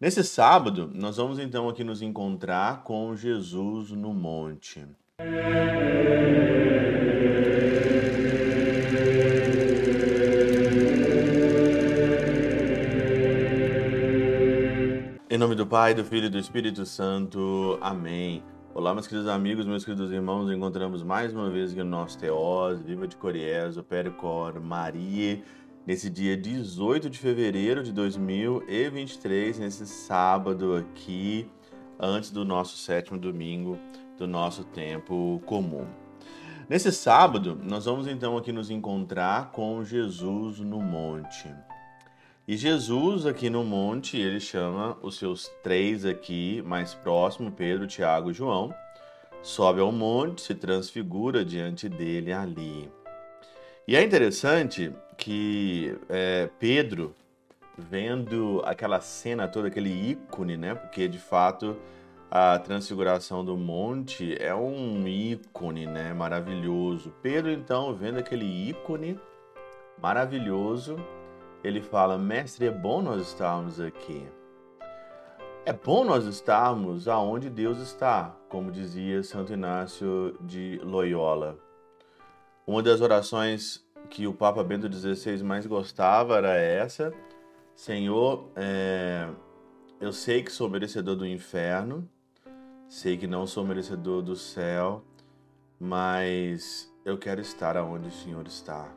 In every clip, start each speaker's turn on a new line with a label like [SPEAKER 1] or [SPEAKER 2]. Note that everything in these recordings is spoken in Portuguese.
[SPEAKER 1] Nesse sábado, nós vamos então aqui nos encontrar com Jesus no monte. Em nome do Pai, do Filho e do Espírito Santo. Amém. Olá, meus queridos amigos, meus queridos irmãos, encontramos mais uma vez aqui no nosso Teós, Viva de Coriés, o Pericor, Maria nesse dia 18 de fevereiro de 2023, nesse sábado aqui, antes do nosso sétimo domingo do nosso tempo comum. Nesse sábado, nós vamos então aqui nos encontrar com Jesus no monte. E Jesus aqui no monte, ele chama os seus três aqui mais próximos, Pedro, Tiago e João, sobe ao monte, se transfigura diante dele ali. E é interessante que é, Pedro, vendo aquela cena toda, aquele ícone, né? Porque de fato a transfiguração do monte é um ícone, né? Maravilhoso. Pedro, então, vendo aquele ícone maravilhoso, ele fala: Mestre, é bom nós estarmos aqui. É bom nós estarmos aonde Deus está, como dizia Santo Inácio de Loyola. Uma das orações que o Papa Bento XVI mais gostava era essa: Senhor, é, eu sei que sou merecedor do inferno, sei que não sou merecedor do céu, mas eu quero estar aonde o Senhor está.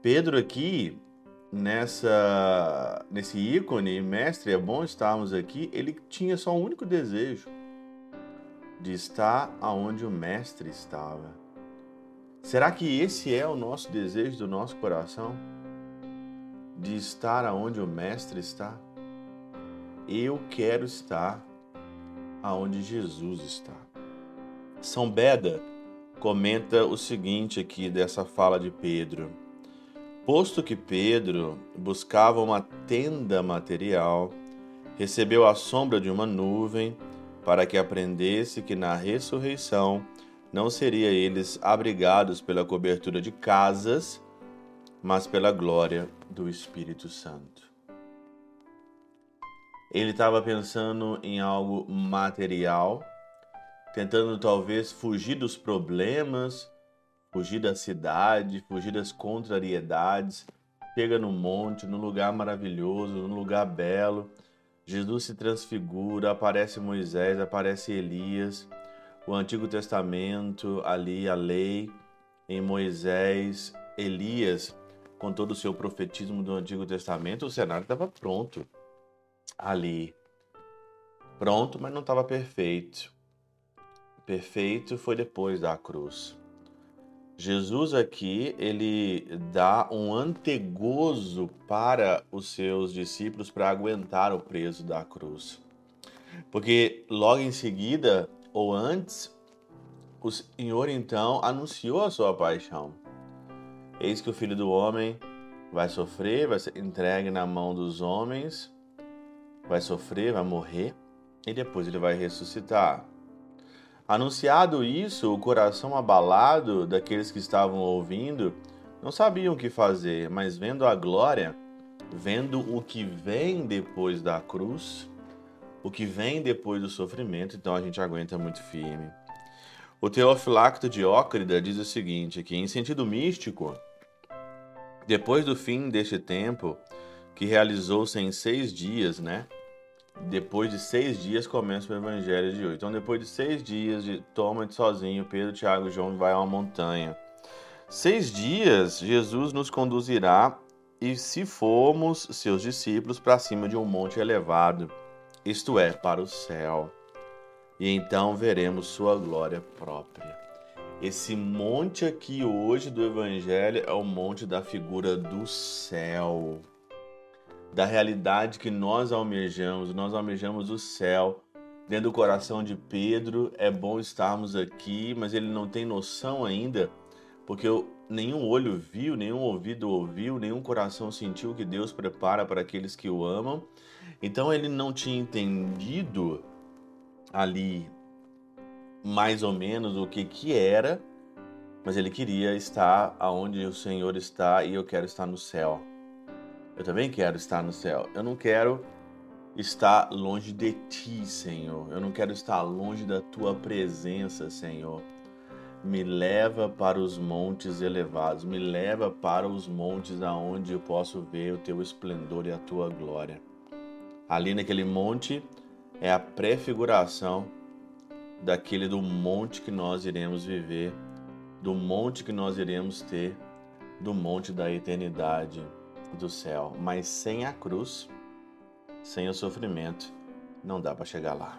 [SPEAKER 1] Pedro aqui nessa nesse ícone, mestre, é bom estarmos aqui. Ele tinha só um único desejo de estar aonde o mestre estava. Será que esse é o nosso desejo do nosso coração? De estar aonde o Mestre está? Eu quero estar aonde Jesus está. São Beda comenta o seguinte aqui dessa fala de Pedro. Posto que Pedro buscava uma tenda material, recebeu a sombra de uma nuvem para que aprendesse que na ressurreição não seria eles abrigados pela cobertura de casas, mas pela glória do Espírito Santo. Ele estava pensando em algo material, tentando talvez fugir dos problemas, fugir da cidade, fugir das contrariedades. Chega no monte, num lugar maravilhoso, num lugar belo. Jesus se transfigura, aparece Moisés, aparece Elias o Antigo Testamento, ali a lei, em Moisés, Elias, com todo o seu profetismo do Antigo Testamento, o cenário estava pronto ali. Pronto, mas não estava perfeito. Perfeito foi depois da cruz. Jesus aqui, ele dá um antegozo para os seus discípulos para aguentar o peso da cruz. Porque logo em seguida, ou antes, o Senhor então anunciou a sua paixão. Eis que o filho do homem vai sofrer, vai ser entregue na mão dos homens, vai sofrer, vai morrer e depois ele vai ressuscitar. Anunciado isso, o coração abalado daqueles que estavam ouvindo não sabiam o que fazer, mas vendo a glória, vendo o que vem depois da cruz, o que vem depois do sofrimento, então a gente aguenta muito firme. O Teofilacto de Ócrida diz o seguinte, que em sentido místico, depois do fim deste tempo, que realizou-se em seis dias, né? Depois de seis dias começa o evangelho de hoje. Então, depois de seis dias de toma de sozinho, Pedro, Tiago e João vai a uma montanha. Seis dias, Jesus nos conduzirá e se formos seus discípulos para cima de um monte elevado isto é, para o céu, e então veremos sua glória própria. Esse monte aqui hoje do Evangelho é o monte da figura do céu, da realidade que nós almejamos. Nós almejamos o céu. Dentro do coração de Pedro, é bom estarmos aqui, mas ele não tem noção ainda, porque nenhum olho viu, nenhum ouvido ouviu, nenhum coração sentiu que Deus prepara para aqueles que o amam. Então ele não tinha entendido ali mais ou menos o que que era, mas ele queria estar aonde o Senhor está e eu quero estar no céu. Eu também quero estar no céu. Eu não quero estar longe de ti, Senhor. Eu não quero estar longe da tua presença, Senhor. Me leva para os montes elevados, me leva para os montes aonde eu posso ver o teu esplendor e a tua glória. Ali naquele monte é a prefiguração daquele do monte que nós iremos viver, do monte que nós iremos ter, do monte da eternidade do céu. Mas sem a cruz, sem o sofrimento, não dá para chegar lá.